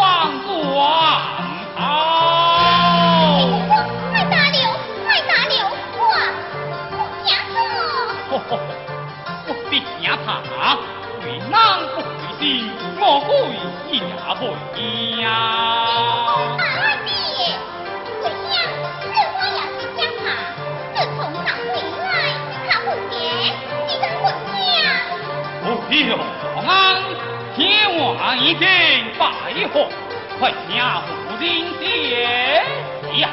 望故王一见白贺，快下虎领殿呀！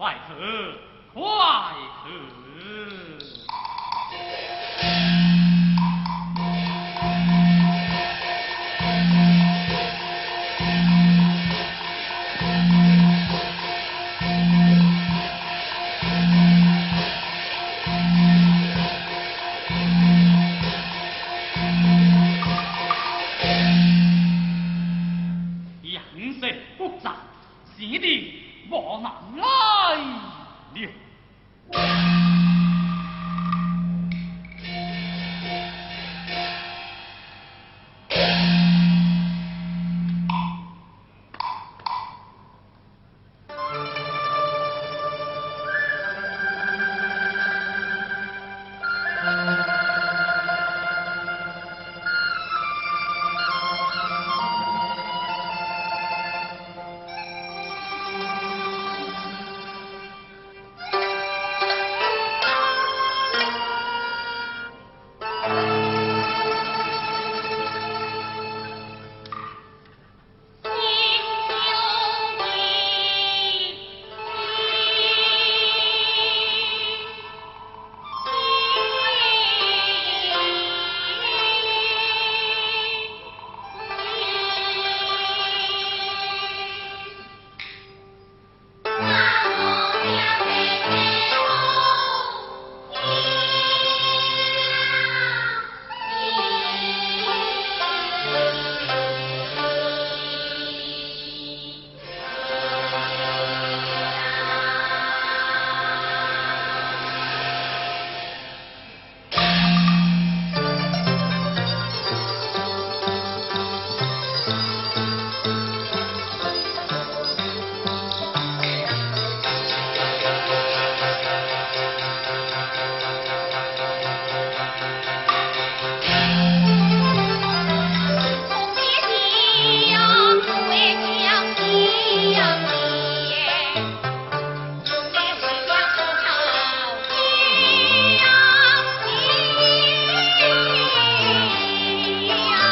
快去，快去！样式复杂，写的莫难了。